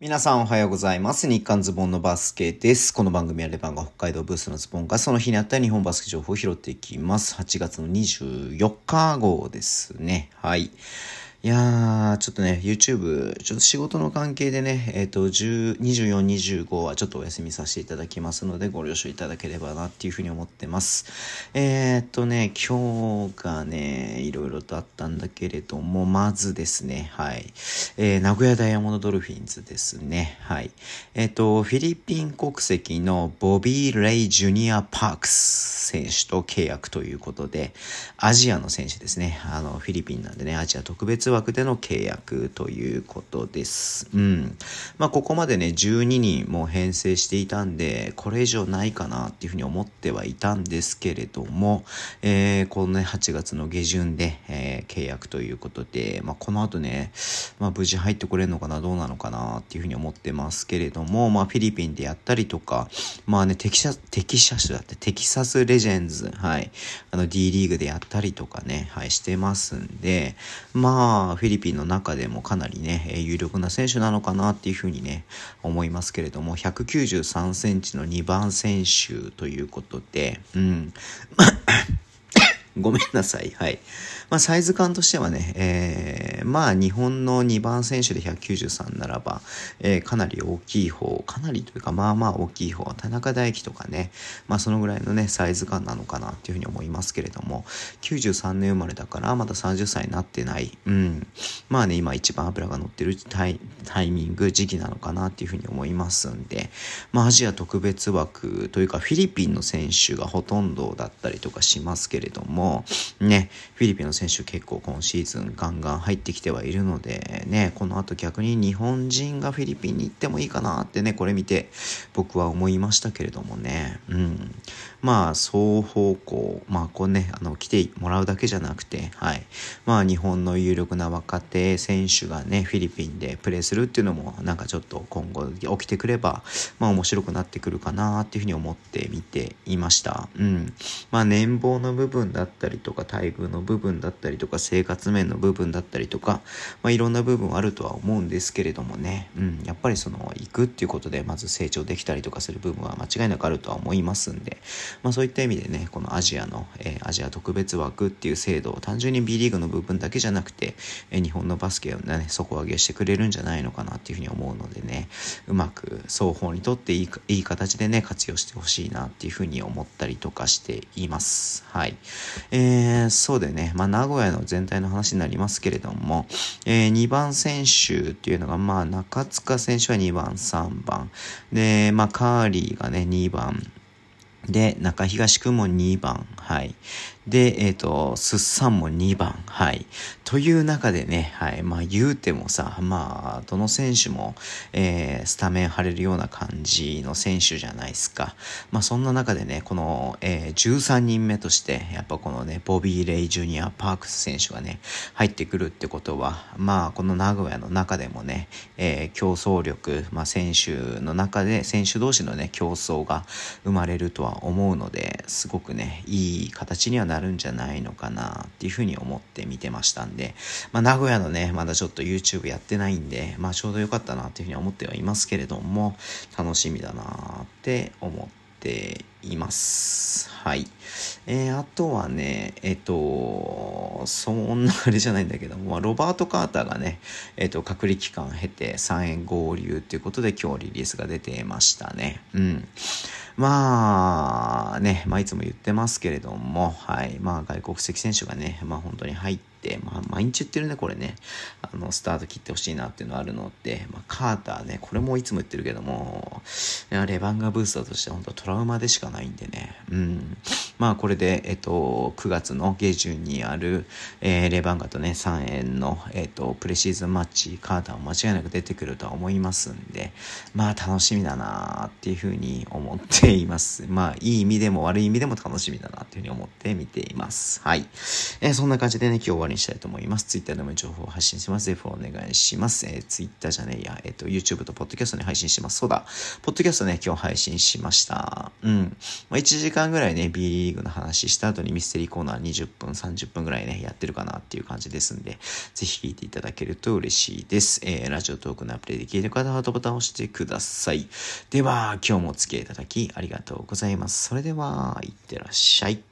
皆さんおはようございます。日刊ズボンのバスケです。この番組はレバンが北海道ブースのズボンがその日にあった日本バスケ情報を拾っていきます。8月の24日号ですね。はい。いやー、ちょっとね、YouTube、ちょっと仕事の関係でね、えっ、と、24、25はちょっとお休みさせていただきますので、ご了承いただければなっていうふうに思ってます。えっ、とね、今日がね、いろいろとあったんだけれども、まずですね、はい。えー名古屋ダイヤモンドドルフィンズですね。はい。えっ、と、フィリピン国籍のボビー・レイ・ジュニア・パークス選手と契約ということで、アジアの選手ですね。あの、フィリピンなんでね、アジア特別枠での契約ということです。うん。まあ、ここまでね、12人も編成していたんで、これ以上ないかなっていうふうに思ってはいたんですけれども、えーこのね、8月の下旬で、えー契約ということで、まあ、この後ね、まあ、無事入ってこれるのかな、どうなのかなっていうふうに思ってますけれども、まあ、フィリピンでやったりとか、まあね、テキサス、テキサスだって、テキサスレジェンズ、はい、あの D リーグでやったりとかね、はい、してますんで、まあ、あフィリピンの中でもかなりね、有力な選手なのかなっていうふうにね、思いますけれども、193センチの2番選手ということで、うん。ごめんなさい。はい。まあ、サイズ感としてはね、えー、まあ、日本の2番選手で193ならば、えーかなり大きい方、かなりというか、まあまあ大きい方、田中大輝とかね、まあ、そのぐらいのね、サイズ感なのかなっていうふうに思いますけれども、93年生まれだから、まだ30歳になってない。うん。まあね、今一番脂が乗ってるタイタイミング、時期なのかなっていうふうに思いますんで、まあ、アジア特別枠というか、フィリピンの選手がほとんどだったりとかしますけれども、ね、フィリピンの選手結構今シーズンガンガン入ってきてはいるので、ね、この後逆に日本人がフィリピンに行ってもいいかなってね、これ見て僕は思いましたけれどもね、うん。まあ、双方向、まあ、こうね、あの、来てもらうだけじゃなくて、はい。まあ、日本の有力な若手選手がね、フィリピンでプレーするっていうのも、なんかちょっと今後起きてくれば、まあ、面白くなってくるかなっていうふうに思って見ていました。うん。まあ、年俸の部分だったりとか、待遇の部分だったりとか、生活面の部分だったりとか、まあ、いろんな部分あるとは思うんですけれどもね、うん。やっぱりその、行くっていうことで、まず成長できたりとかする部分は間違いなくあるとは思いますんで、まあ、そういった意味でね、このアジアの、えーアジア特別枠っていう制度を単純に B リーグの部分だけじゃなくて、えー日本のバスケをね、底上げしてくれるんじゃないのかなっていうふうに思うのでね、うまく双方にとっていいいい形でね、活用してほしいなっていうふうに思ったりとかしています。はい。えーそうでね、まあ、名古屋の全体の話になりますけれども、え2番選手っていうのが、まあ、中塚選手は2番、3番。で、まあ、カーリーがね、2番。で、中東くんも2番。はい。で、えっ、と、すっさんも2番。はい。という中でね、はい。まあ言うてもさ、まあ、どの選手も、えースタメン張れるような感じの選手じゃないですか。まあそんな中でね、この、えー13人目として、やっぱこのね、ボビー・レイ・ジュニア・パークス選手がね、入ってくるってことは、まあこの名古屋の中でもね、えー競争力、まあ選手の中で、選手同士のね、競争が生まれるとは思うので、すごくね、いい形にはなるんじゃないのかなっていうふうに思って見てましたんで、でまあ名古屋のね、まだちょっと YouTube やってないんで、まあちょうどよかったなっていうふうに思ってはいますけれども、楽しみだなって思っています。はい。えーあとはね、えっ、と、そんなあれじゃないんだけども、ロバート・カーターがね、えっ、と、隔離期間を経て3円合流っていうことで今日リリースが出てましたね。うん。まあね、まあいつも言ってますけれども、はい。まあ外国籍選手がね、まあ本当に入って、まあ毎日言ってるね、これね。あの、スタート切ってほしいなっていうのはあるので、まあカーターね、これもいつも言ってるけども、レバンガブースターとして本当トラウマでしかないんでね。うん。まあこれで、えっと、9月の下旬にある、えーレバンガとね、3円の、えっと、プレシーズンマッチ、カーターも間違いなく出てくるとは思いますんで、まあ楽しみだなっていうふうに思っています。まあいい意味でも悪い意味でも楽しみだなっていうふうに思って見ています。はい。えーそんな感じでね、今日終わりにしたいと思います。Twitter でも情報を発信します。ぜひお願いします。えー、Twitter じゃねえや、えっ、ーと、YouTube と Podcast に配信します。そうだ、Podcast ね、今日配信しました。うん。まあ、1時間ぐらいね、B リーグの話した後にミステリーコーナー20分、30分ぐらいね、やってるかなっていう感じですんで、ぜひ聞いていただけると嬉しいです。えー、ラジオトークのアプリで聞いてる方はハートボタンを押してください。では、今日もお付き合いいただきありがとうございます。それでは、いってらっしゃい。